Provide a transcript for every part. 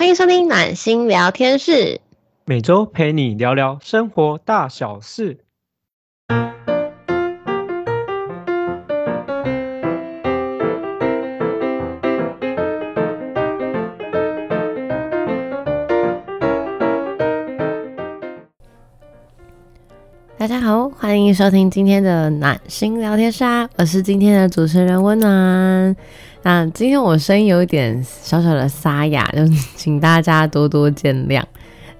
欢迎收听暖心聊天室，每周陪你聊聊生活大小事。大家好，欢迎收听今天的暖心聊天室啊，我是今天的主持人温暖。那今天我声音有一点小小的沙哑，就请大家多多见谅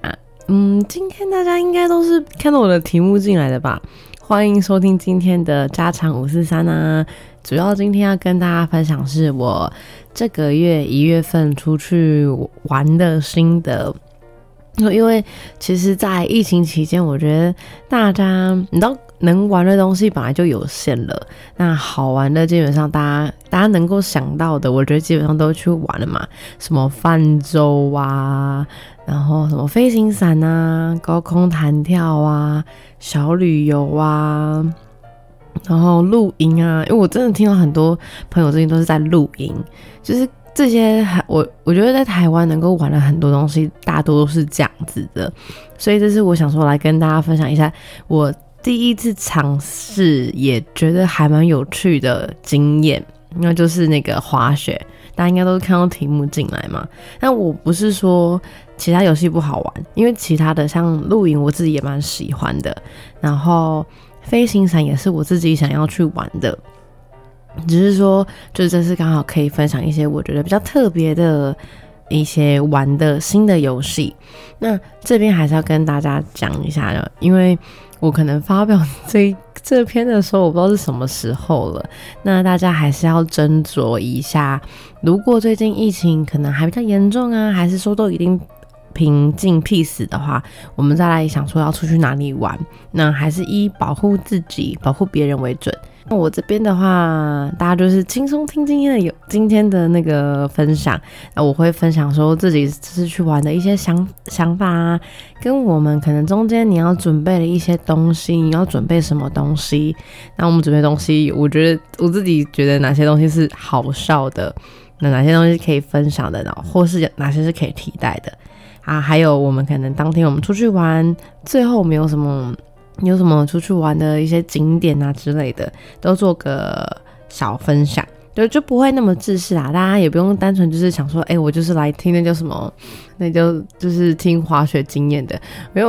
啊。嗯，今天大家应该都是看到我的题目进来的吧？欢迎收听今天的家常五四三啊。主要今天要跟大家分享是我这个月一月份出去玩的心得。因为其实，在疫情期间，我觉得大家你知道能玩的东西本来就有限了。那好玩的，基本上大家大家能够想到的，我觉得基本上都去玩了嘛。什么泛舟啊，然后什么飞行伞啊，高空弹跳啊，小旅游啊，然后露营啊。因为我真的听到很多朋友最近都是在露营，就是。这些我我觉得在台湾能够玩的很多东西，大多都是这样子的，所以这是我想说来跟大家分享一下我第一次尝试，也觉得还蛮有趣的经验，那就是那个滑雪。大家应该都是看到题目进来嘛？但我不是说其他游戏不好玩，因为其他的像露营，我自己也蛮喜欢的，然后飞行伞也是我自己想要去玩的。只是说，就这次刚好可以分享一些我觉得比较特别的一些玩的新的游戏。那这边还是要跟大家讲一下的，因为我可能发表这 这篇的时候，我不知道是什么时候了。那大家还是要斟酌一下，如果最近疫情可能还比较严重啊，还是说都已经平静 peace 的话，我们再来想说要出去哪里玩，那还是以保护自己、保护别人为准。那我这边的话，大家就是轻松听今天的有今天的那个分享。那我会分享说自己这次去玩的一些想想法啊，跟我们可能中间你要准备的一些东西，你要准备什么东西？那我们准备东西，我觉得我自己觉得哪些东西是好笑的，那哪些东西可以分享的呢？或是哪些是可以替代的啊？还有我们可能当天我们出去玩，最后没有什么。有什么出去玩的一些景点啊之类的，都做个小分享，就就不会那么自私啊。大家也不用单纯就是想说，哎，我就是来听那叫什么，那就就是听滑雪经验的。没有，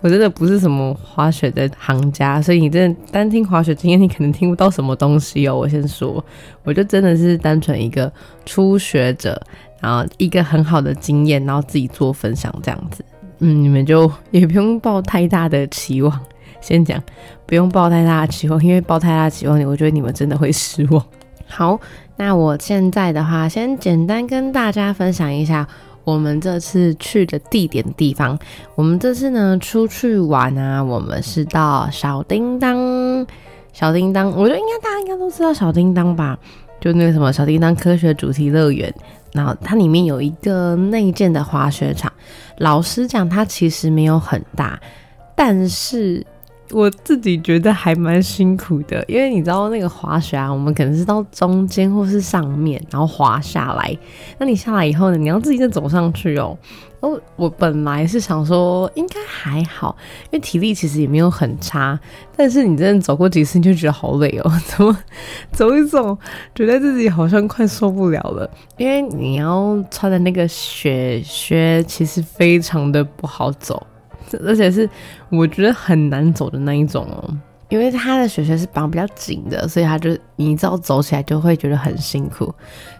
我真的不是什么滑雪的行家，所以你真的单听滑雪经验，你可能听不到什么东西哦。我先说，我就真的是单纯一个初学者，然后一个很好的经验，然后自己做分享这样子。嗯，你们就也不用抱太大的期望。先讲，不用抱太大的期望，因为抱太大的期望，我觉得你们真的会失望。好，那我现在的话，先简单跟大家分享一下我们这次去的地点地方。我们这次呢出去玩啊，我们是到小叮当。小叮当，我觉得应该大家应该都知道小叮当吧？就那个什么小叮当科学主题乐园，然后它里面有一个内建的滑雪场。老实讲，它其实没有很大，但是。我自己觉得还蛮辛苦的，因为你知道那个滑雪啊，我们可能是到中间或是上面，然后滑下来。那你下来以后呢，你要自己再走上去哦。哦，我本来是想说应该还好，因为体力其实也没有很差。但是你真的走过几次，你就觉得好累哦。怎么走一走，觉得自己好像快受不了了，因为你要穿的那个雪靴其实非常的不好走。而且是我觉得很难走的那一种哦，因为他的雪靴是绑比较紧的，所以他就你知道走起来就会觉得很辛苦，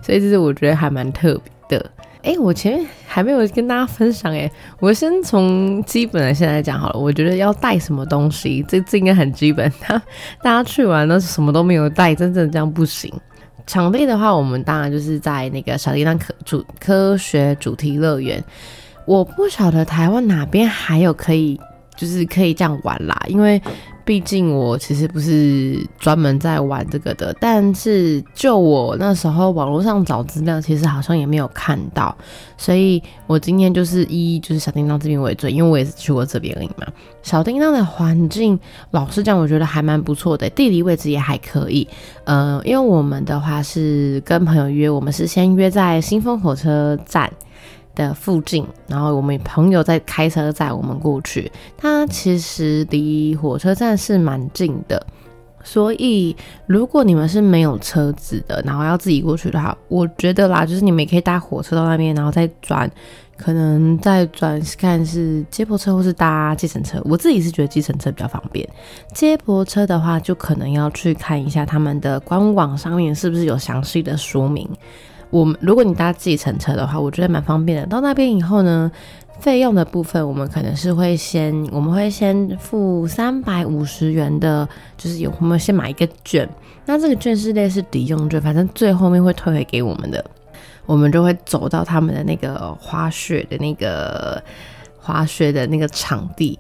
所以这是我觉得还蛮特别的。哎，我前面还没有跟大家分享哎，我先从基本的先来讲好了。我觉得要带什么东西，这这应该很基本。他大家去玩呢什么都没有带，真正这样不行。场地的话，我们当然就是在那个小叮当科主科学主题乐园。我不晓得台湾哪边还有可以，就是可以这样玩啦。因为毕竟我其实不是专门在玩这个的。但是就我那时候网络上找资料，其实好像也没有看到。所以我今天就是一就是小叮当这边为准，因为我也是去过这边而已嘛。小叮当的环境，老实讲，我觉得还蛮不错的，地理位置也还可以。呃，因为我们的话是跟朋友约，我们是先约在新丰火车站。的附近，然后我们朋友在开车载我们过去。它其实离火车站是蛮近的，所以如果你们是没有车子的，然后要自己过去的话，我觉得啦，就是你们也可以搭火车到那边，然后再转，可能再转看是接驳车或是搭计程车。我自己是觉得计程车比较方便，接驳车的话就可能要去看一下他们的官网上面是不是有详细的说明。我们如果你搭计程车的话，我觉得蛮方便的。到那边以后呢，费用的部分我们可能是会先，我们会先付三百五十元的，就是有我们先买一个券，那这个券是类似抵用券，反正最后面会退回给我们的。我们就会走到他们的那个滑雪的那个滑雪的那个场地。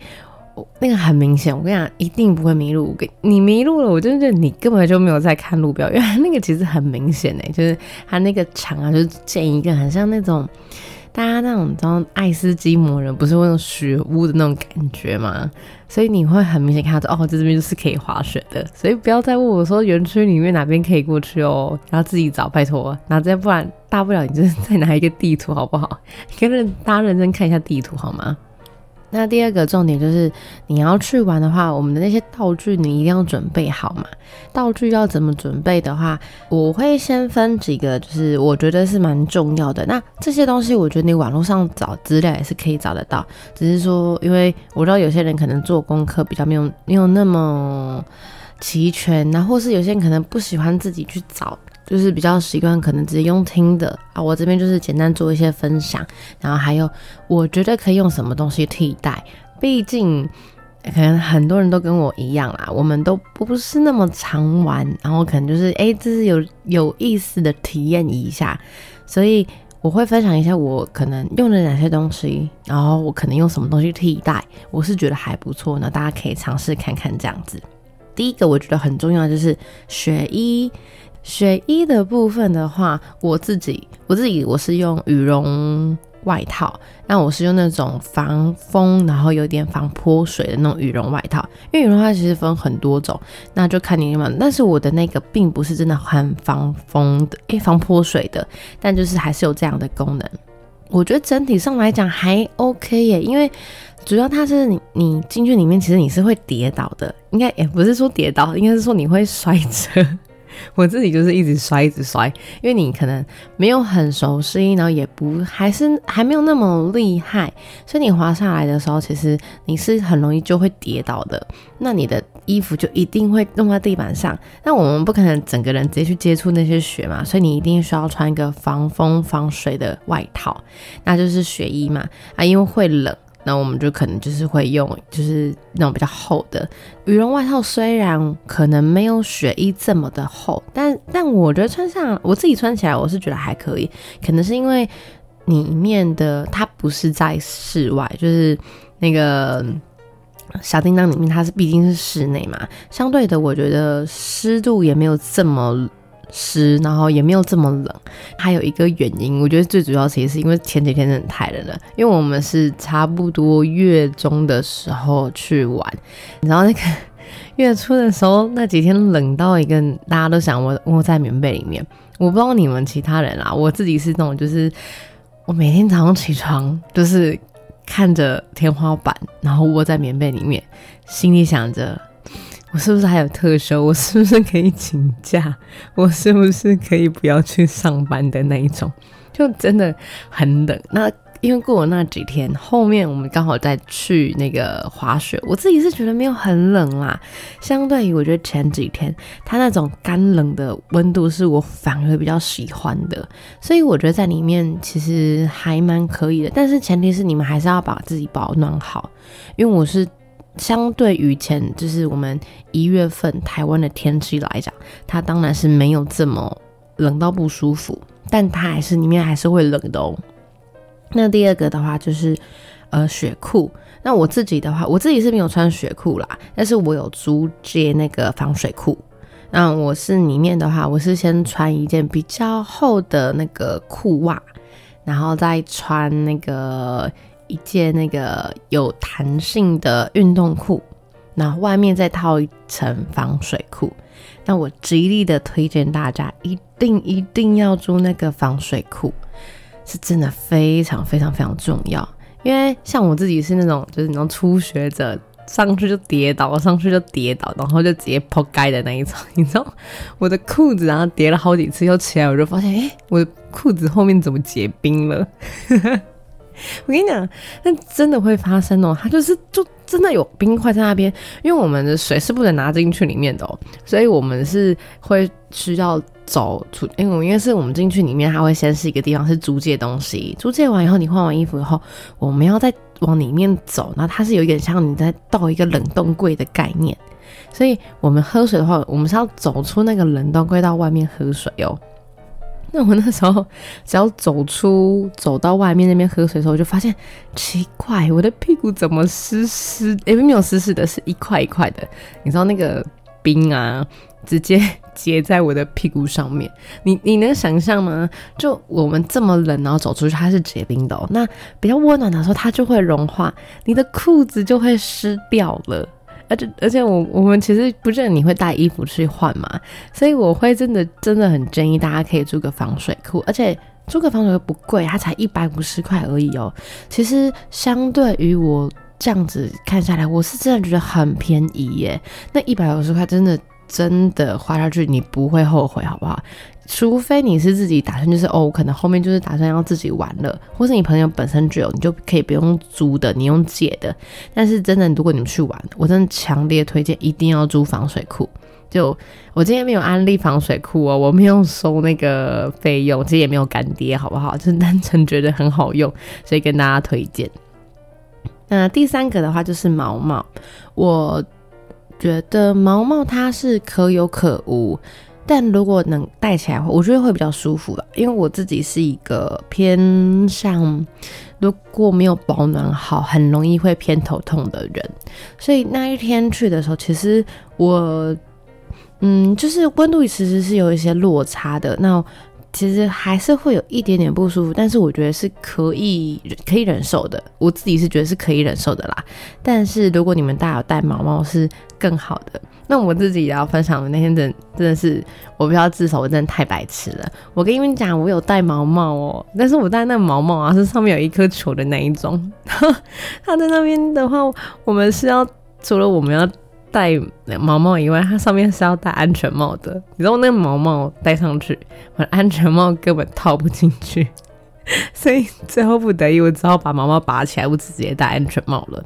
那个很明显，我跟你讲，一定不会迷路。给你迷路了，我真的觉得你根本就没有在看路标，因为那个其实很明显哎，就是它那个墙啊，就是建一个很像那种大家那种知道爱斯基摩人不是会用雪屋的那种感觉吗？所以你会很明显看到哦，在这边就是可以滑雪的。所以不要再问我说园区里面哪边可以过去哦，然后自己找，拜托。那再不然大不了你就是 再拿一个地图好不好？跟着大家认真看一下地图好吗？那第二个重点就是，你要去玩的话，我们的那些道具你一定要准备好嘛。道具要怎么准备的话，我会先分几个，就是我觉得是蛮重要的。那这些东西，我觉得你网络上找资料也是可以找得到，只是说，因为我知道有些人可能做功课比较没有没有那么齐全，然后或是有些人可能不喜欢自己去找。就是比较习惯，可能直接用听的啊。我这边就是简单做一些分享，然后还有我觉得可以用什么东西替代。毕竟可能很多人都跟我一样啦，我们都不是那么常玩，然后可能就是哎，这是有有意思的体验一下，所以我会分享一下我可能用了哪些东西，然后我可能用什么东西替代，我是觉得还不错呢，大家可以尝试看看这样子。第一个我觉得很重要就是雪衣。雪衣的部分的话，我自己我自己我是用羽绒外套，那我是用那种防风，然后有点防泼水的那种羽绒外套。因为羽绒外套其实分很多种，那就看你嘛。但是我的那个并不是真的很防风的，诶，防泼水的，但就是还是有这样的功能。我觉得整体上来讲还 OK 耶，因为主要它是你你进去里面，其实你是会跌倒的，应该也不是说跌倒，应该是说你会摔车。我自己就是一直摔，一直摔，因为你可能没有很熟悉，然后也不还是还没有那么厉害，所以你滑下来的时候，其实你是很容易就会跌倒的。那你的衣服就一定会弄在地板上。那我们不可能整个人直接去接触那些雪嘛，所以你一定需要穿一个防风防水的外套，那就是雪衣嘛。啊，因为会冷。那我们就可能就是会用，就是那种比较厚的羽绒外套，虽然可能没有雪衣这么的厚，但但我觉得穿上我自己穿起来，我是觉得还可以。可能是因为里面的它不是在室外，就是那个小叮当里面，它是毕竟是室内嘛，相对的，我觉得湿度也没有这么。湿，然后也没有这么冷。还有一个原因，我觉得最主要其实是因为前几天真的太冷了。因为我们是差不多月中的时候去玩，然后那个月初的时候那几天冷到一个大家都想窝窝在棉被里面。我不知道你们其他人啦，我自己是那种就是我每天早上起床就是看着天花板，然后窝在棉被里面，心里想着。我是不是还有特休？我是不是可以请假？我是不是可以不要去上班的那一种？就真的很冷。那因为过了那几天，后面我们刚好再去那个滑雪，我自己是觉得没有很冷啦。相对于我觉得前几天它那种干冷的温度，是我反而比较喜欢的。所以我觉得在里面其实还蛮可以的。但是前提是你们还是要把自己保暖好，因为我是。相对于前，就是我们一月份台湾的天气来讲，它当然是没有这么冷到不舒服，但它还是里面还是会冷的哦。那第二个的话就是呃雪裤，那我自己的话，我自己是没有穿雪裤啦，但是我有租借那个防水裤。那我是里面的话，我是先穿一件比较厚的那个裤袜，然后再穿那个。一件那个有弹性的运动裤，那外面再套一层防水裤。那我极力的推荐大家，一定一定要租那个防水裤。是真的非常非常非常重要。因为像我自己是那种就是那种初学者。上去就跌倒，上去就跌倒，然后就直接破盖的那一种。你知道我的裤子，然后跌了好几次，又起来，我就发现，哎，我的裤子后面怎么结冰了？我跟你讲，那真的会发生哦。它就是就真的有冰块在那边，因为我们的水是不能拿进去里面的哦，所以我们是会需要走出。因为因为是我们进去里面，它会先是一个地方是租借东西，租借完以后，你换完衣服以后，我们要再。往里面走，然后它是有一点像你在倒一个冷冻柜的概念，所以我们喝水的话，我们是要走出那个冷冻柜到外面喝水哦。那我那时候只要走出走到外面那边喝水的时候，我就发现奇怪，我的屁股怎么湿湿？诶，没有湿湿的，是一块一块的。你知道那个冰啊？直接 结在我的屁股上面，你你能想象吗？就我们这么冷，然后走出去，它是结冰的。哦。那比较温暖的时候，它就会融化，你的裤子就会湿掉了。而且而且，我我们其实不觉得你会带衣服去换嘛，所以我会真的真的很建议大家可以租个防水裤，而且租个防水裤不贵，它才一百五十块而已哦。其实相对于我这样子看下来，我是真的觉得很便宜耶。那一百五十块真的。真的花下去，你不会后悔，好不好？除非你是自己打算，就是哦，可能后面就是打算要自己玩了，或是你朋友本身就有，你就可以不用租的，你用借的。但是真的，如果你们去玩，我真的强烈推荐一定要租防水裤。就我今天没有安利防水裤哦，我没有收那个费用，其实也没有干爹，好不好？就是单纯觉得很好用，所以跟大家推荐。那第三个的话就是毛毛，我。觉得毛毛它是可有可无，但如果能戴起来的话，我觉得会比较舒服了。因为我自己是一个偏向如果没有保暖好，很容易会偏头痛的人，所以那一天去的时候，其实我嗯，就是温度其实是有一些落差的。那其实还是会有一点点不舒服，但是我觉得是可以可以忍受的。我自己是觉得是可以忍受的啦。但是如果你们大家有戴毛毛是更好的。那我自己也要分享的那天真真的是我比较自首，我真的太白痴了。我跟你们讲，我有戴毛毛哦，但是我戴那个毛毛啊是上面有一颗球的那一种。它在那边的话，我们是要除了我们要。戴毛毛以外，它上面是要戴安全帽的。你知道那个毛毛戴上去，我的安全帽根本套不进去，所以最后不得已，我只好把毛毛拔起来，我直接戴安全帽了。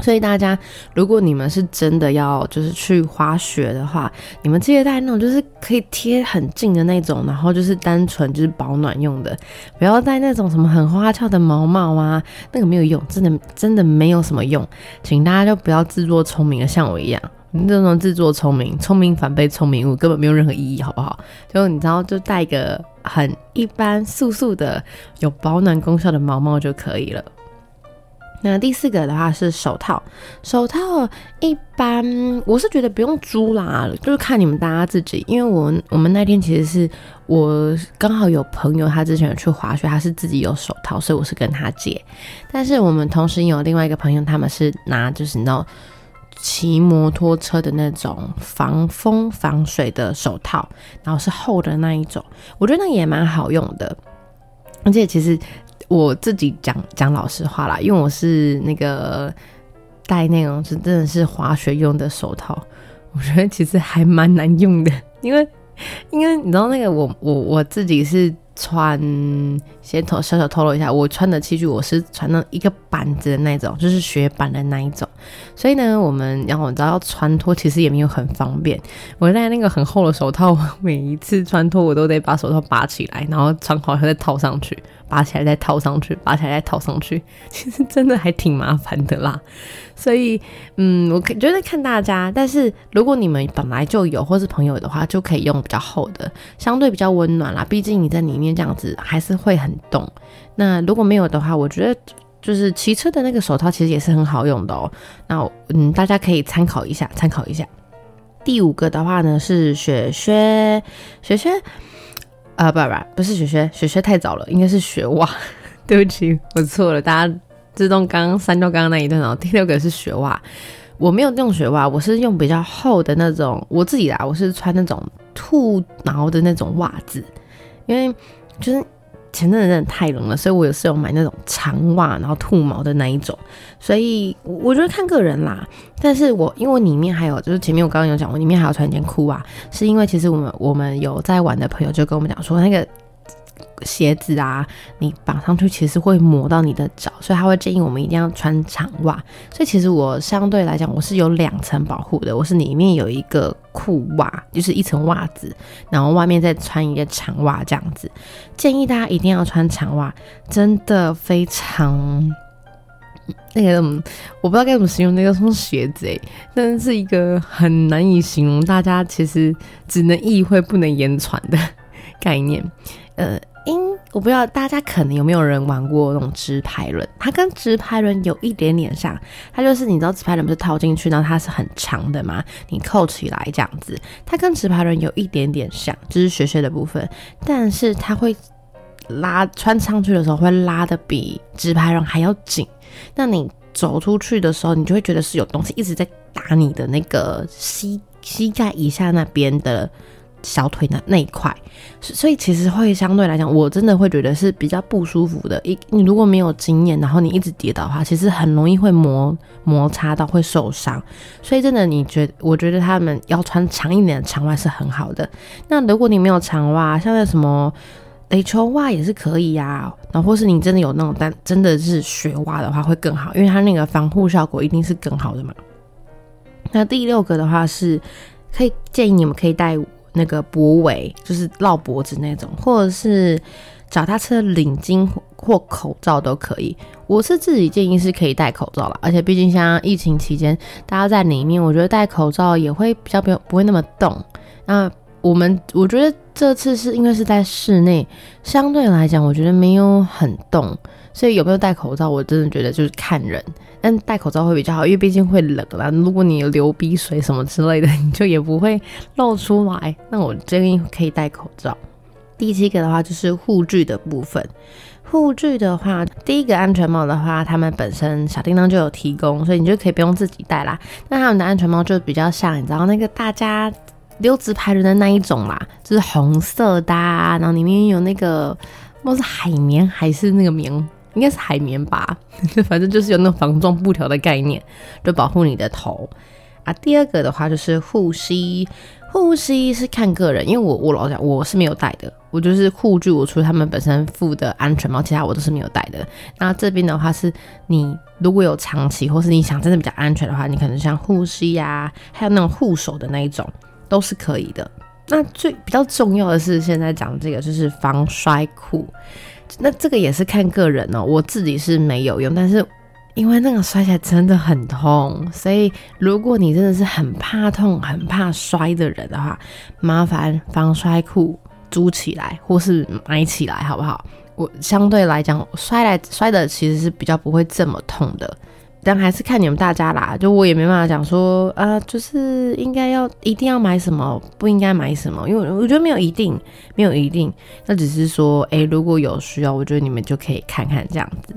所以大家，如果你们是真的要就是去滑雪的话，你们记得带那种就是可以贴很近的那种，然后就是单纯就是保暖用的，不要带那种什么很花俏的毛毛啊，那个没有用，真的真的没有什么用，请大家就不要自作聪明的像我一样，这种自作聪明，聪明反被聪明误，根本没有任何意义，好不好？就你知道，就带一个很一般素素的有保暖功效的毛毛就可以了。那第四个的话是手套，手套一般我是觉得不用租啦，就是看你们大家自己。因为我我们那天其实是我刚好有朋友，他之前有去滑雪，他是自己有手套，所以我是跟他借。但是我们同时有另外一个朋友，他们是拿就是你知道骑摩托车的那种防风防水的手套，然后是厚的那一种，我觉得那也蛮好用的，而且其实。我自己讲讲老实话啦，因为我是那个戴那种是真的是滑雪用的手套，我觉得其实还蛮难用的，因为因为你知道那个我我我自己是。穿先透小小透露一下，我穿的器具我是穿那一个板子的那种，就是雪板的那一种。所以呢，我们然后你知道要穿脱，其实也没有很方便。我戴那个很厚的手套，每一次穿脱我都得把手套拔起来，然后穿好再套上去，拔起来再套上去，拔起来再套上去，其实真的还挺麻烦的啦。所以，嗯，我可觉得看大家，但是如果你们本来就有或是朋友的话，就可以用比较厚的，相对比较温暖啦。毕竟你在里面这样子还是会很动。那如果没有的话，我觉得就是骑车的那个手套其实也是很好用的哦。那嗯，大家可以参考一下，参考一下。第五个的话呢是雪靴，雪靴，啊不不不是雪靴，雪靴太早了，应该是雪袜。对不起，我错了，大家。自动刚刚删掉刚刚那一段哦。第六个是雪袜，我没有用雪袜，我是用比较厚的那种。我自己啦，我是穿那种兔毛的那种袜子，因为就是前阵子真的太冷了，所以我有是有买那种长袜，然后兔毛的那一种。所以我觉得看个人啦。但是我因为里面还有，就是前面我刚刚有讲，我里面还要穿一件裤袜，是因为其实我们我们有在玩的朋友就跟我们讲说那个。鞋子啊，你绑上去其实会磨到你的脚，所以他会建议我们一定要穿长袜。所以其实我相对来讲，我是有两层保护的。我是里面有一个裤袜，就是一层袜子，然后外面再穿一个长袜这样子。建议大家一定要穿长袜，真的非常那个，我不知道该怎么形容那个什么鞋子诶，但是一个很难以形容，大家其实只能意会不能言传的概念。呃，因我不知道大家可能有没有人玩过那种直排轮，它跟直排轮有一点点像，它就是你知道直排轮不是套进去，然后它是很长的嘛，你扣起来这样子，它跟直排轮有一点点像，就是学学的部分，但是它会拉穿上去的时候会拉的比直排轮还要紧，那你走出去的时候，你就会觉得是有东西一直在打你的那个膝膝盖以下那边的。小腿的那一块，所以其实会相对来讲，我真的会觉得是比较不舒服的。一你如果没有经验，然后你一直跌倒的话，其实很容易会摩摩擦到会受伤。所以真的，你觉我觉得他们要穿长一点的长袜是很好的。那如果你没有长袜，像那什么垒球袜也是可以呀。然后或是你真的有那种但真的是雪袜的话会更好，因为它那个防护效果一定是更好的嘛。那第六个的话是可以建议你们可以带。那个脖围就是绕脖子那种，或者是脚踏车领巾或口罩都可以。我是自己建议是可以戴口罩了，而且毕竟像疫情期间，大家在里面，我觉得戴口罩也会比较不不会那么冻。那我们我觉得这次是因为是在室内，相对来讲，我觉得没有很冻。所以有没有戴口罩，我真的觉得就是看人，但戴口罩会比较好，因为毕竟会冷啦。如果你流鼻水什么之类的，你就也不会露出来。那我建议可以戴口罩。第七个的话就是护具的部分，护具的话，第一个安全帽的话，他们本身小叮当就有提供，所以你就可以不用自己戴啦。那他们的安全帽就比较像，你知道那个大家溜直排轮的那一种啦，就是红色的，然后里面有那个不知道是海绵还是那个棉。应该是海绵吧，反正就是有那种防撞布条的概念，就保护你的头啊。第二个的话就是护膝，护膝是看个人，因为我我老讲我是没有戴的，我就是护具，我除了他们本身附的安全帽，其他我都是没有戴的。那这边的话是你如果有长期或是你想真的比较安全的话，你可能像护膝呀，还有那种护手的那一种都是可以的。那最比较重要的是现在讲这个就是防摔裤。那这个也是看个人哦，我自己是没有用，但是因为那个摔起来真的很痛，所以如果你真的是很怕痛、很怕摔的人的话，麻烦防摔裤租起来或是买起来，好不好？我相对来讲摔来摔的其实是比较不会这么痛的。但还是看你们大家啦，就我也没办法讲说啊，就是应该要一定要买什么，不应该买什么，因为我觉得没有一定，没有一定，那只是说，哎，如果有需要，我觉得你们就可以看看这样子。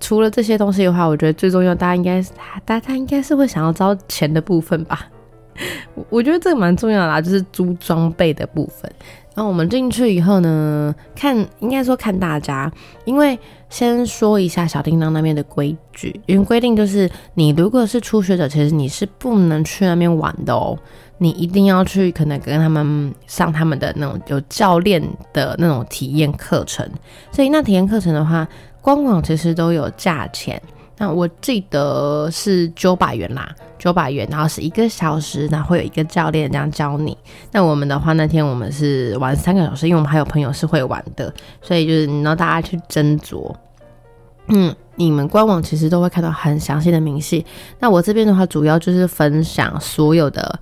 除了这些东西的话，我觉得最重要，大家应该是，大家应该是会想要招钱的部分吧。我我觉得这个蛮重要的啦，就是租装备的部分。然后我们进去以后呢，看应该说看大家，因为先说一下小叮当那边的规矩，因为规定就是你如果是初学者，其实你是不能去那边玩的哦，你一定要去可能跟他们上他们的那种有教练的那种体验课程，所以那体验课程的话，官网其实都有价钱。那我记得是九百元啦，九百元，然后是一个小时，然后会有一个教练这样教你。那我们的话，那天我们是玩三个小时，因为我们还有朋友是会玩的，所以就是你让大家去斟酌。嗯，你们官网其实都会看到很详细的明细。那我这边的话，主要就是分享所有的。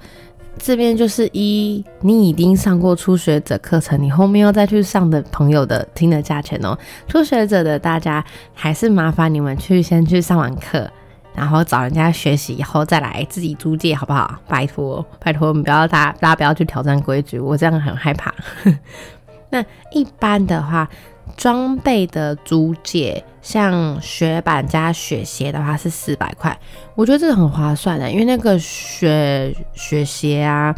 这边就是一，你已经上过初学者课程，你后面要再去上的朋友的听的价钱哦。初学者的大家还是麻烦你们去先去上完课，然后找人家学习以后再来自己租借，好不好？拜托，拜托，我们不要大大家不要去挑战规矩，我这样很害怕。那一般的话。装备的租借，像雪板加雪鞋的话是四百块，我觉得这个很划算的，因为那个雪雪鞋啊，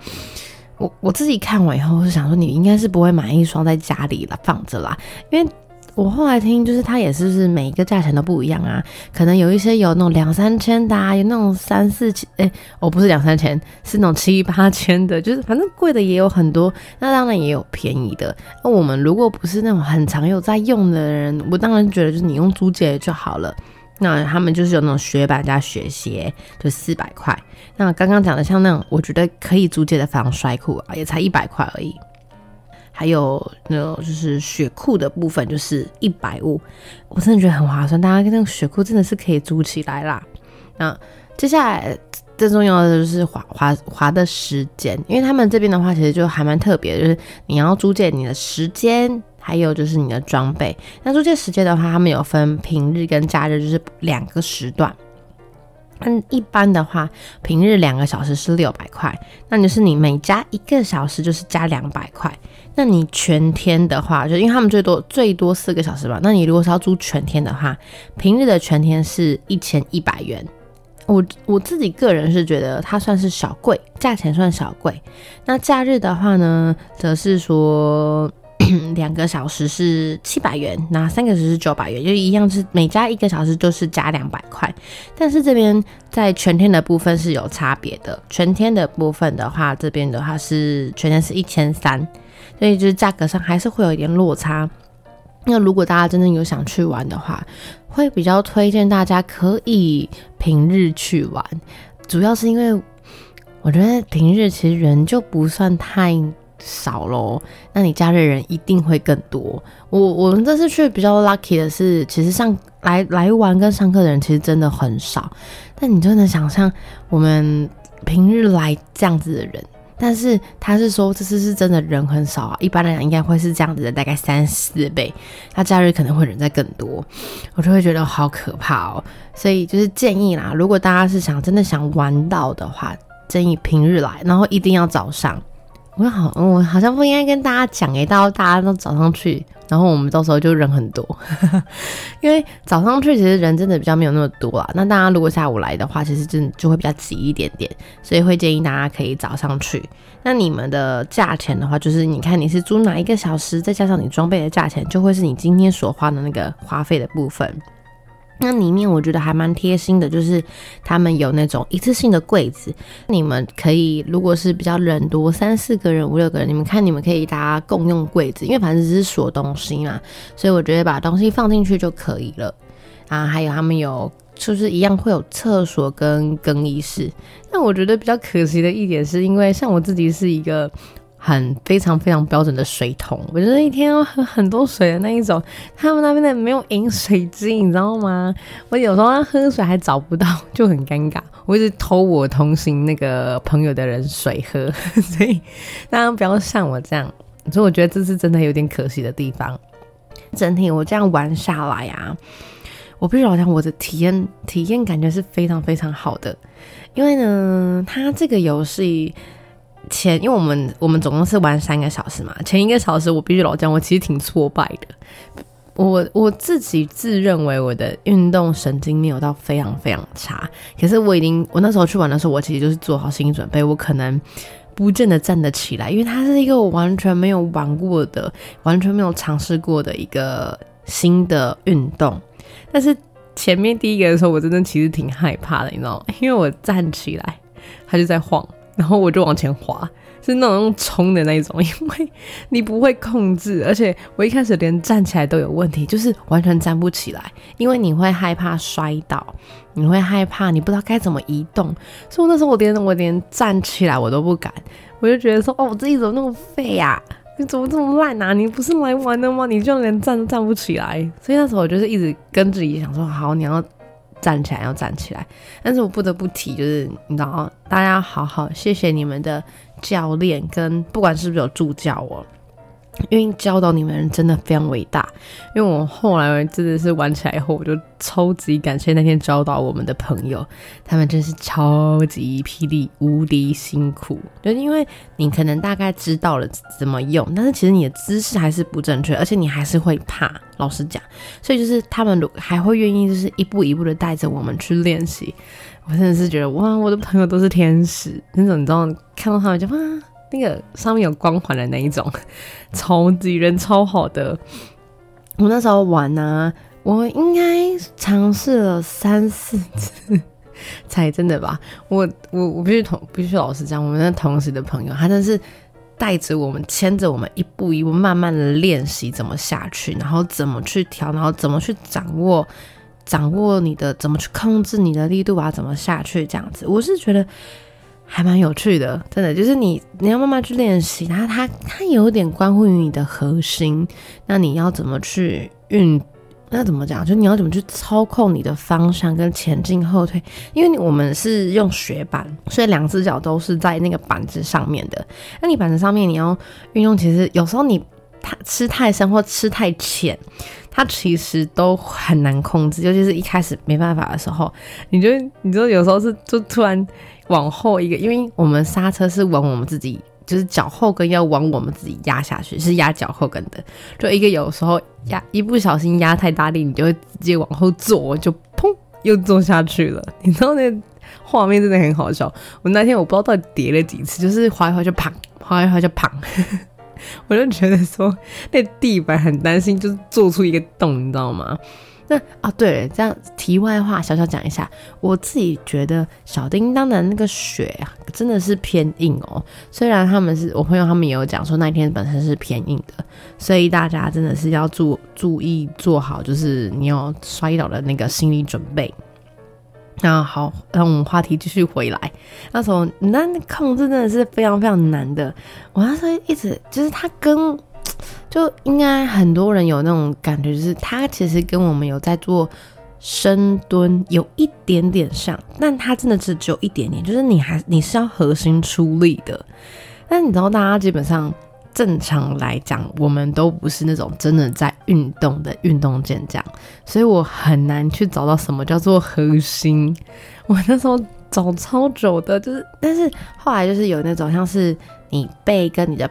我我自己看完以后是想说，你应该是不会买一双在家里了放着啦，因为我后来听，就是它也是是每一个价钱都不一样啊，可能有一些有那种两三千的，有那种三四千，哎，哦不是两三千，是那种七八千的，就是反正贵的也有很多，那当然也有便宜的。那我们如果不是那种很常有在用的人，我当然觉得就是你用租借就好了。那他们就是有那种雪板加雪鞋，就四百块。那刚刚讲的像那种，我觉得可以租借的防摔裤啊，也才一百块而已。还有那种就是雪库的部分，就是一百五，我真的觉得很划算。大家那个雪库真的是可以租起来啦。那接下来最重要的就是滑滑滑的时间，因为他们这边的话其实就还蛮特别，就是你要租借你的时间，还有就是你的装备。那租借时间的话，他们有分平日跟假日，就是两个时段。嗯，一般的话，平日两个小时是六百块，那就是你每加一个小时就是加两百块。那你全天的话，就因为他们最多最多四个小时吧，那你如果是要租全天的话，平日的全天是一千一百元。我我自己个人是觉得它算是小贵，价钱算小贵。那假日的话呢，则是说。两个小时是七百元，那三个小时是九百元，就一样是每加一个小时就是加两百块。但是这边在全天的部分是有差别的，全天的部分的话，这边的话是全天是一千三，所以就是价格上还是会有一点落差。那如果大家真的有想去玩的话，会比较推荐大家可以平日去玩，主要是因为我觉得平日其实人就不算太。少喽，那你假日人一定会更多。我我们这次去比较 lucky 的是，其实上来来玩跟上课的人其实真的很少。但你就能想象我们平日来这样子的人，但是他是说这次是真的人很少啊。一般来讲应该会是这样子的，大概三四倍。他假日可能会人在更多，我就会觉得好可怕哦。所以就是建议啦，如果大家是想真的想玩到的话，建议平日来，然后一定要早上。我好，我好像不应该跟大家讲诶，到大家都早上去，然后我们到时候就人很多，因为早上去其实人真的比较没有那么多啊。那大家如果下午来的话，其实真就会比较挤一点点，所以会建议大家可以早上去。那你们的价钱的话，就是你看你是租哪一个小时，再加上你装备的价钱，就会是你今天所花的那个花费的部分。那里面我觉得还蛮贴心的，就是他们有那种一次性的柜子，你们可以如果是比较人多，三四个人、五六个人，你们看你们可以大家共用柜子，因为反正只是锁东西嘛，所以我觉得把东西放进去就可以了。啊，还有他们有就是一样会有厕所跟更衣室。那我觉得比较可惜的一点是因为像我自己是一个。很非常非常标准的水桶，我觉得一天要喝很多水的那一种。他们那边的没有饮水机，你知道吗？我有时候喝水还找不到，就很尴尬。我一直偷我同行那个朋友的人水喝，所以大家不要像我这样。所以我觉得这是真的有点可惜的地方。整体我这样玩下来啊，我必须老讲，我的体验体验感觉是非常非常好的，因为呢，它这个游戏。前，因为我们我们总共是玩三个小时嘛，前一个小时我必须老讲，我其实挺挫败的。我我自己自认为我的运动神经没有到非常非常差，可是我已经我那时候去玩的时候，我其实就是做好心理准备，我可能不见得站得起来，因为它是一个我完全没有玩过的、完全没有尝试过的一个新的运动。但是前面第一个的时候，我真的其实挺害怕的，你知道吗？因为我站起来，它就在晃。然后我就往前滑，是那种用冲的那种，因为你不会控制，而且我一开始连站起来都有问题，就是完全站不起来，因为你会害怕摔倒，你会害怕你不知道该怎么移动，所以那时候我连我连站起来我都不敢，我就觉得说哦，我自己怎么那么废呀？你怎么这么烂啊？你不是来玩的吗？你就连站都站不起来，所以那时候我就是一直跟自己想说，好，你要。站起来要站起来，但是我不得不提，就是你知道，大家好好谢谢你们的教练跟不管是不是有助教哦。因为教导你们人真的非常伟大，因为我后来真的是玩起来以后，我就超级感谢那天教导我们的朋友，他们真是超级霹雳无敌辛苦。就因为你可能大概知道了怎么用，但是其实你的姿势还是不正确，而且你还是会怕。老实讲，所以就是他们还会愿意就是一步一步的带着我们去练习。我真的是觉得哇，我的朋友都是天使那种，你知道看到他们就哇。那个上面有光环的那一种，超级人超好的，我那时候玩呢，我应该尝试了三四次才真的吧。我我我必须同必须老实讲，我们那同时的朋友，他真是带着我们，牵着我们一步一步慢慢的练习怎么下去，然后怎么去调，然后怎么去掌握掌握你的怎么去控制你的力度啊，怎么下去这样子。我是觉得。还蛮有趣的，真的就是你你要慢慢去练习，它它它有点关乎于你的核心，那你要怎么去运？那怎么讲？就你要怎么去操控你的方向跟前进后退？因为我们是用雪板，所以两只脚都是在那个板子上面的。那你板子上面你要运用，其实有时候你吃太深或吃太浅，它其实都很难控制，尤其是一开始没办法的时候，你就你就有时候是就突然。往后一个，因为我们刹车是往我们自己，就是脚后跟要往我们自己压下去，是压脚后跟的。就一个有时候压一不小心压太大力，你就会直接往后坐，就砰又坐下去了。你知道那画面真的很好笑。我那天我不知道到底叠了几次，就是滑一滑就砰，滑一滑就砰。我就觉得说那地板很担心，就是做出一个洞，你知道吗？那啊，对，这样题外话，小小讲一下，我自己觉得小叮当的那个雪啊，真的是偏硬哦。虽然他们是我朋友，他们也有讲说那天本身是偏硬的，所以大家真的是要注注意做好，就是你要摔倒的那个心理准备。那好，那我们话题继续回来。那时候那控制真的是非常非常难的，我那时候一直就是它跟。就应该很多人有那种感觉，就是他其实跟我们有在做深蹲有一点点像，但他真的是只有一点点，就是你还你是要核心出力的。但你知道，大家基本上正常来讲，我们都不是那种真的在运动的运动健将，所以我很难去找到什么叫做核心。我那时候找超久的，就是但是后来就是有那种像是你背跟你的。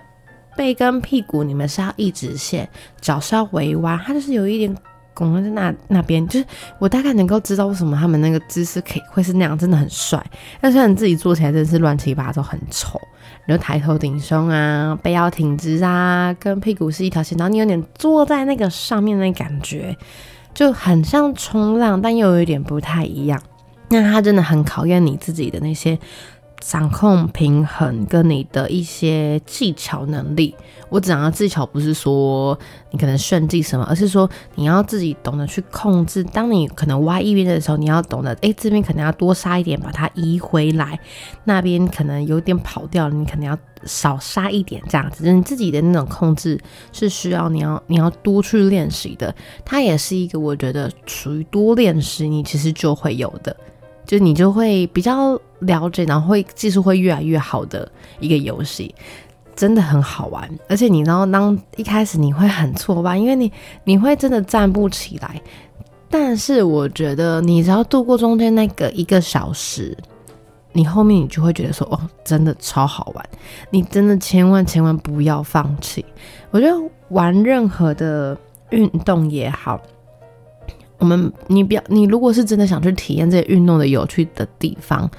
背跟屁股，你们是要一直线，脚是要微弯，它就是有一点拱在那那边，就是我大概能够知道为什么他们那个姿势可以会是那样，真的很帅。但是你自己做起来真的是乱七八糟，很丑。然后抬头挺胸啊，背要挺直啊，跟屁股是一条线，然后你有点坐在那个上面那感觉，就很像冲浪，但又有一点不太一样。那它真的很考验你自己的那些。掌控平衡跟你的一些技巧能力，我讲的技巧不是说你可能炫技什么，而是说你要自己懂得去控制。当你可能歪一边的时候，你要懂得，哎，这边可能要多杀一点，把它移回来；那边可能有点跑掉了，你可能要少杀一点，这样子。你自己的那种控制是需要你要你要多去练习的。它也是一个我觉得属于多练习，你其实就会有的。就你就会比较了解，然后会技术会越来越好的一个游戏，真的很好玩。而且你知道，当一开始你会很挫败，因为你你会真的站不起来。但是我觉得，你只要度过中间那个一个小时，你后面你就会觉得说，哦，真的超好玩。你真的千万千万不要放弃。我觉得玩任何的运动也好。我们，你不要，你如果是真的想去体验这些运动的有趣的地方，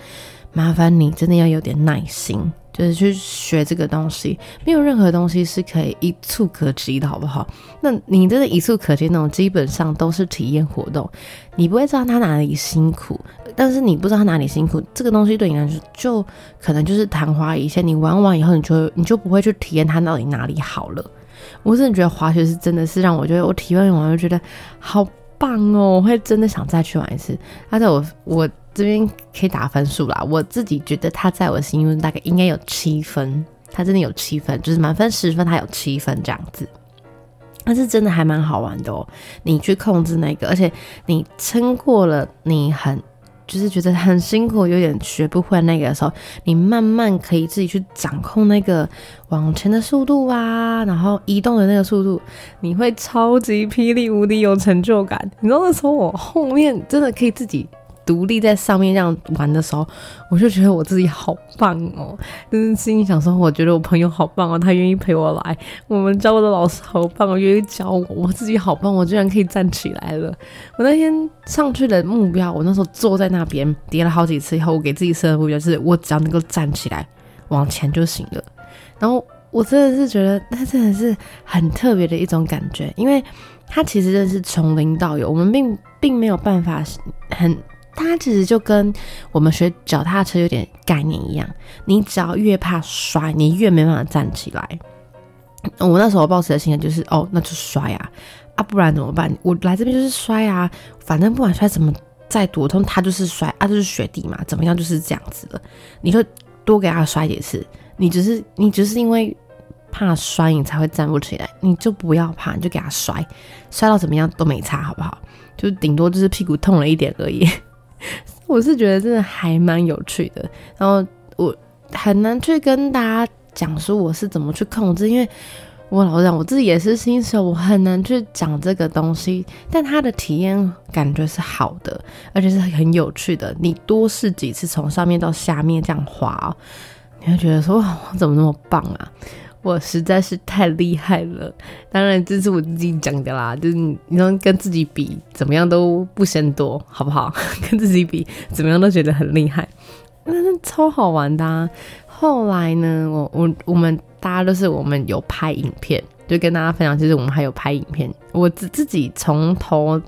麻烦你真的要有点耐心，就是去学这个东西。没有任何东西是可以一触可及的，好不好？那你真的一触可及那种，基本上都是体验活动，你不会知道他哪里辛苦，但是你不知道他哪里辛苦，这个东西对你来说就可能就是昙花一现。你玩完以后，你就你就不会去体验它到底哪里好了。我真的觉得滑雪是真的是让我觉得我体验完就觉得好。棒哦！我会真的想再去玩一次。他在我我这边可以打分数啦，我自己觉得他在我心中大概应该有七分，他真的有七分，就是满分十分，他有七分这样子。但是真的还蛮好玩的哦，你去控制那个，而且你撑过了，你很。就是觉得很辛苦，有点学不会那个时候，你慢慢可以自己去掌控那个往前的速度啊，然后移动的那个速度，你会超级霹雳无敌有成就感。你知道那时候我后面真的可以自己。独立在上面这样玩的时候，我就觉得我自己好棒哦！就是心里想说，我觉得我朋友好棒哦，他愿意陪我来。我们教我的老师好棒哦，愿意教我。我自己好棒，我居然可以站起来了。我那天上去的目标，我那时候坐在那边叠了好几次以后，我给自己设的目标是，我只要能够站起来往前就行了。然后我真的是觉得那真的是很特别的一种感觉，因为它其实真的是从零到有，我们并并没有办法很，它其实就跟我们学脚踏车有点概念一样，你只要越怕摔，你越没办法站起来。我那时候抱持的心态就是，哦，那就摔啊，啊，不然怎么办？我来这边就是摔啊，反正不管摔怎么再多痛，他就是摔啊，就是雪地嘛，怎么样就是这样子的，你就多给他摔几次。你只是你只是因为怕摔，你才会站不起来，你就不要怕，你就给他摔，摔到怎么样都没差，好不好？就顶多就是屁股痛了一点而已。我是觉得真的还蛮有趣的，然后我很难去跟大家讲说我是怎么去控制，因为我老讲我自己也是新手，我很难去讲这个东西。但他的体验感觉是好的，而且是很有趣的。你多试几次，从上面到下面这样滑。你会觉得说哇，我怎么那么棒啊？我实在是太厉害了。当然，这是我自己讲的啦，就是你能跟自己比，怎么样都不嫌多，好不好？跟自己比，怎么样都觉得很厉害，那是超好玩的。后来呢，我我我们大家都是我们有拍影片，就跟大家分享，其实我们还有拍影片，我自自己从头。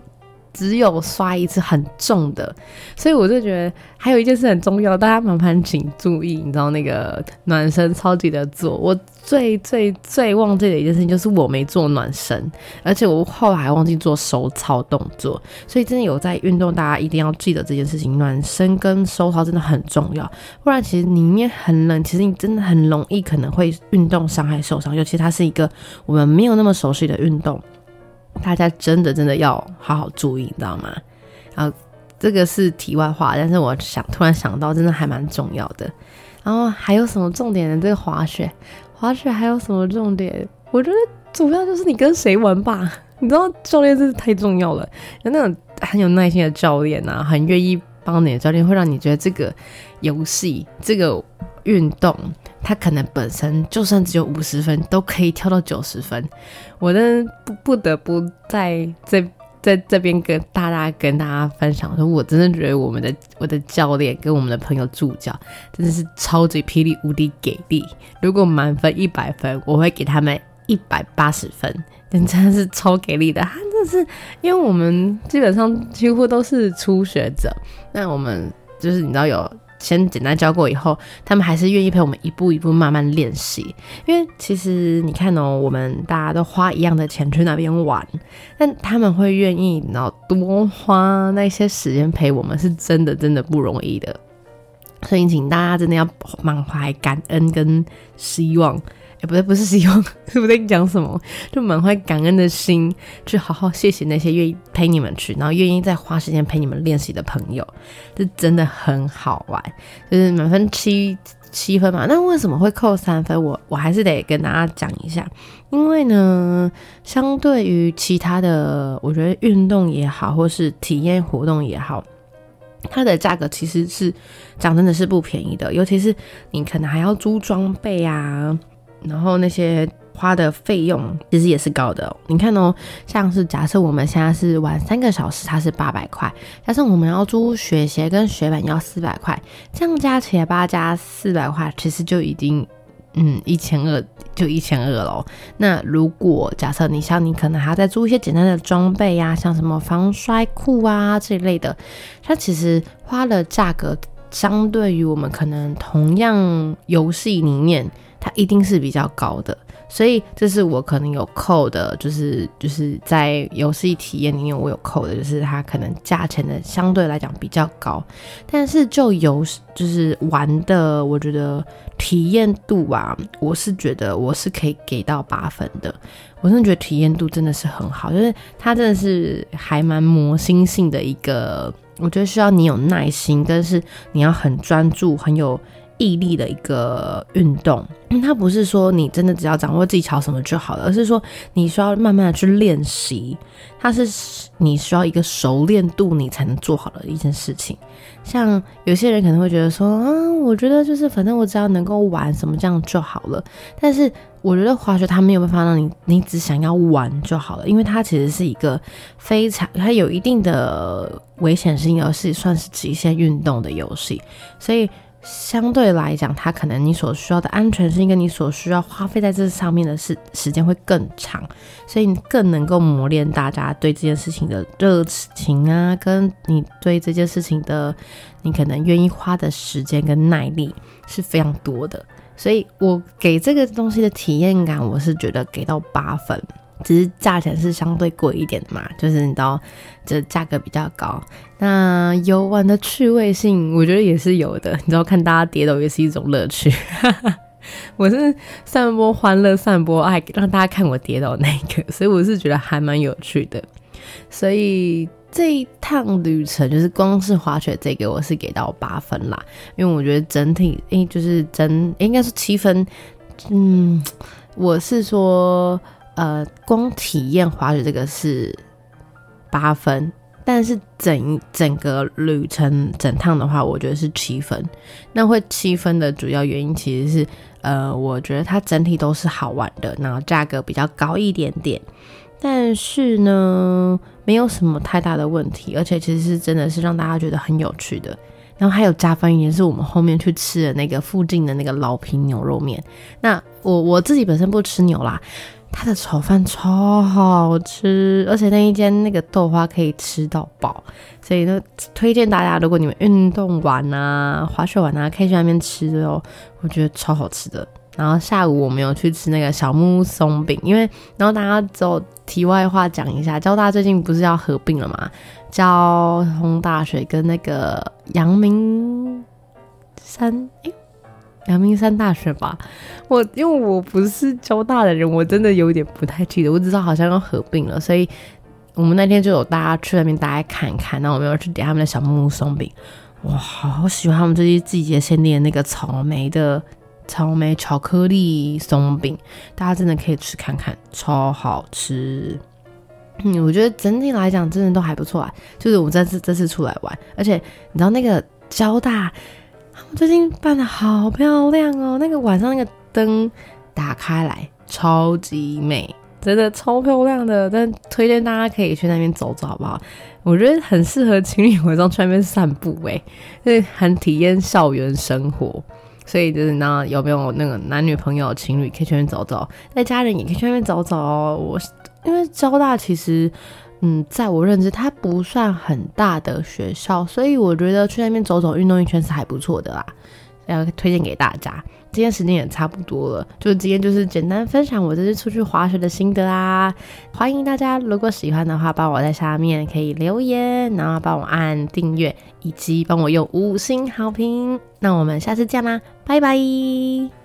只有刷一次很重的，所以我就觉得还有一件事很重要，大家麻烦请注意，你知道那个暖身超级的做，我最最最忘记的一件事情就是我没做暖身，而且我后来忘记做手操动作，所以真的有在运动，大家一定要记得这件事情，暖身跟收操真的很重要，不然其实里面很冷，其实你真的很容易可能会运动伤害受伤，尤其它是一个我们没有那么熟悉的运动。大家真的真的要好好注意，你知道吗？然后这个是题外话，但是我想突然想到，真的还蛮重要的。然后还有什么重点呢？这个滑雪，滑雪还有什么重点？我觉得主要就是你跟谁玩吧。你知道教练真是太重要了，有那种很有耐心的教练啊，很愿意帮你的教练，会让你觉得这个游戏、这个运动。他可能本身就算只有五十分，都可以跳到九十分。我真不不得不在这在这边跟大家跟大家分享说，我真的觉得我们的我的教练跟我们的朋友助教真的是超级霹雳无敌给力。如果满分一百分，我会给他们一百八十分，真的是超给力的。他真的是因为我们基本上几乎都是初学者，那我们就是你知道有。先简单教过以后，他们还是愿意陪我们一步一步慢慢练习。因为其实你看哦，我们大家都花一样的钱去那边玩，但他们会愿意然后多花那些时间陪我们，是真的真的不容易的。所以请大家真的要满怀感恩跟希望。也不对，不是希望，是不是在讲什么？就满怀感恩的心，去好好谢谢那些愿意陪你们去，然后愿意再花时间陪你们练习的朋友，这真的很好玩。就是满分七七分嘛，那为什么会扣三分？我我还是得跟大家讲一下，因为呢，相对于其他的，我觉得运动也好，或是体验活动也好，它的价格其实是讲真的是不便宜的，尤其是你可能还要租装备啊。然后那些花的费用其实也是高的。你看哦，像是假设我们现在是玩三个小时，它是八百块；加上我们要租雪鞋跟雪板要四百块，这样加起来八加四百块，其实就已经嗯一千二，就一千二喽。那如果假设你像你可能还要再租一些简单的装备呀，像什么防摔裤啊这一类的，它其实花的价格相对于我们可能同样游戏里面。它一定是比较高的，所以这是我可能有扣的，就是就是在游戏体验里面我有扣的，就是它可能价钱的相对来讲比较高，但是就游就是玩的，我觉得体验度啊，我是觉得我是可以给到八分的，我真的觉得体验度真的是很好，就是它真的是还蛮魔心性的一个，我觉得需要你有耐心，但是你要很专注，很有。毅力的一个运动，它不是说你真的只要掌握技巧什么就好了，而是说你需要慢慢的去练习，它是你需要一个熟练度你才能做好的一件事情。像有些人可能会觉得说，啊，我觉得就是反正我只要能够玩什么这样就好了。但是我觉得滑雪它没有办法让你，你只想要玩就好了，因为它其实是一个非常它有一定的危险性，游戏算是极限运动的游戏，所以。相对来讲，它可能你所需要的安全性跟你所需要花费在这上面的时时间会更长，所以你更能够磨练大家对这件事情的热情啊，跟你对这件事情的你可能愿意花的时间跟耐力是非常多的。所以我给这个东西的体验感，我是觉得给到八分。只是价钱是相对贵一点的嘛，就是你知道，这价格比较高。那游玩的趣味性，我觉得也是有的。你知道，看大家跌倒也是一种乐趣。我是散播欢乐、散播爱，让大家看我跌倒那个，所以我是觉得还蛮有趣的。所以这一趟旅程，就是光是滑雪这个，我是给到八分啦。因为我觉得整体，诶，就是整应该是七分。嗯，我是说。呃，光体验滑雪这个是八分，但是整整个旅程整趟的话，我觉得是七分。那会七分的主要原因其实是，呃，我觉得它整体都是好玩的，然后价格比较高一点点，但是呢，没有什么太大的问题，而且其实是真的是让大家觉得很有趣的。然后还有加分一点是我们后面去吃的那个附近的那个老平牛肉面。那我我自己本身不吃牛啦。它的炒饭超好吃，而且那一间那个豆花可以吃到饱，所以呢，推荐大家，如果你们运动完啊、滑雪完啊，可以去那边吃的哦，我觉得超好吃的。然后下午我们有去吃那个小木屋松饼，因为然后大家走题外话讲一下，交大最近不是要合并了吗？交通大学跟那个阳明山。阳明山大学吧，我因为我不是交大的人，我真的有点不太记得。我只知道好像要合并了，所以我们那天就有大家去那边大家看看。那我们要去点他们的小木屋松饼，哇，好喜欢他们这些季节限定的那个草莓的草莓巧克力松饼，大家真的可以吃看看，超好吃。嗯，我觉得整体来讲真的都还不错啊。就是我们这次这次出来玩，而且你知道那个交大。最近办的好漂亮哦，那个晚上那个灯打开来超级美，真的超漂亮的。但推荐大家可以去那边走走，好不好？我觉得很适合情侣晚上去那边散步，哎，很体验校园生活。所以就是那有没有那个男女朋友情侣可以去那边走走，在家人也可以去那边走走哦。我因为交大其实。嗯，在我认知，它不算很大的学校，所以我觉得去那边走走、运动一圈是还不错的啦，要推荐给大家。今天时间也差不多了，就今天就是简单分享我这次出去滑雪的心得啊。欢迎大家，如果喜欢的话，帮我在下面可以留言，然后帮我按订阅，以及帮我用五星好评。那我们下次见啦，拜拜。